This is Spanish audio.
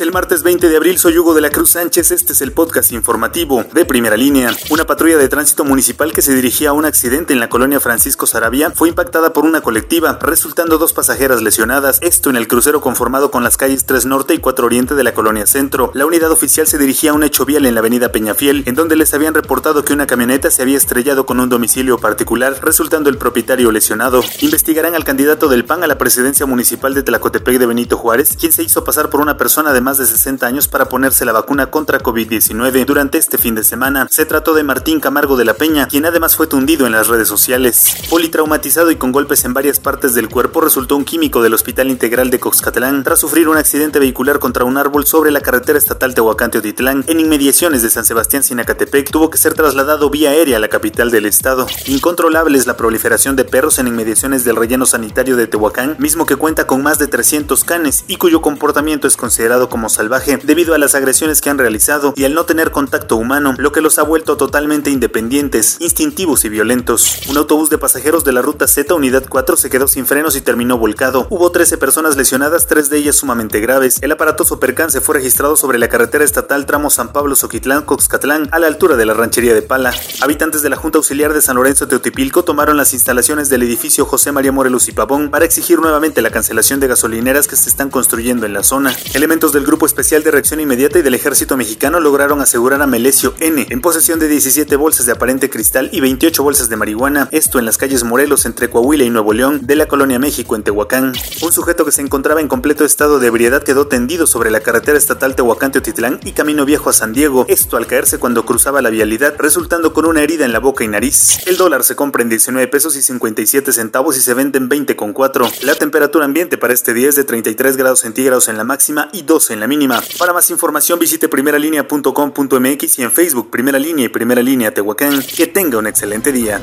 El martes 20 de abril, soy Hugo de la Cruz Sánchez, este es el podcast informativo de primera línea. Una patrulla de tránsito municipal que se dirigía a un accidente en la colonia Francisco Sarabia fue impactada por una colectiva, resultando dos pasajeras lesionadas, esto en el crucero conformado con las calles 3 Norte y 4 Oriente de la colonia Centro. La unidad oficial se dirigía a un hecho vial en la avenida Peñafiel, en donde les habían reportado que una camioneta se había estrellado con un domicilio particular, resultando el propietario lesionado. Investigarán al candidato del PAN a la presidencia municipal de Tlacotepec de Benito Juárez, quien se hizo pasar por una persona de más de 60 años para ponerse la vacuna contra COVID-19 durante este fin de semana. Se trató de Martín Camargo de la Peña, quien además fue tundido en las redes sociales. Politraumatizado y con golpes en varias partes del cuerpo, resultó un químico del Hospital Integral de Coxcatlán tras sufrir un accidente vehicular contra un árbol sobre la carretera estatal Tehuacán-Teotitlán en inmediaciones de San Sebastián Sinacatepec. Tuvo que ser trasladado vía aérea a la capital del estado. Incontrolable es la proliferación de perros en inmediaciones del relleno sanitario de Tehuacán, mismo que cuenta con más de 300 canes y cuyo comportamiento es considerado como salvaje debido a las agresiones que han realizado y al no tener contacto humano, lo que los ha vuelto totalmente independientes, instintivos y violentos. Un autobús de pasajeros de la ruta Z Unidad 4 se quedó sin frenos y terminó volcado. Hubo 13 personas lesionadas, tres de ellas sumamente graves. El aparatoso percance fue registrado sobre la carretera estatal tramo San Pablo Soquitlán Coxcatlán a la altura de la ranchería de Pala. Habitantes de la Junta Auxiliar de San Lorenzo Teotipilco tomaron las instalaciones del edificio José María Morelos y Pavón para exigir nuevamente la cancelación de gasolineras que se están construyendo en la zona. Elementos del Grupo Especial de Reacción Inmediata y del Ejército Mexicano lograron asegurar a Melesio N. en posesión de 17 bolsas de aparente cristal y 28 bolsas de marihuana, esto en las calles Morelos entre Coahuila y Nuevo León de la colonia México en Tehuacán. Un sujeto que se encontraba en completo estado de ebriedad quedó tendido sobre la carretera estatal Tehuacán-Teotitlán y camino viejo a San Diego, esto al caerse cuando cruzaba la vialidad, resultando con una herida en la boca y nariz. El dólar se compra en 19 pesos y 57 centavos y se vende en 20,4. La temperatura ambiente para este día es de 33 grados centígrados en la máxima y 12 en la mínima. Para más información visite primeralinea.com.mx y en Facebook Primera Línea y Primera Línea Tehuacán. Que tenga un excelente día.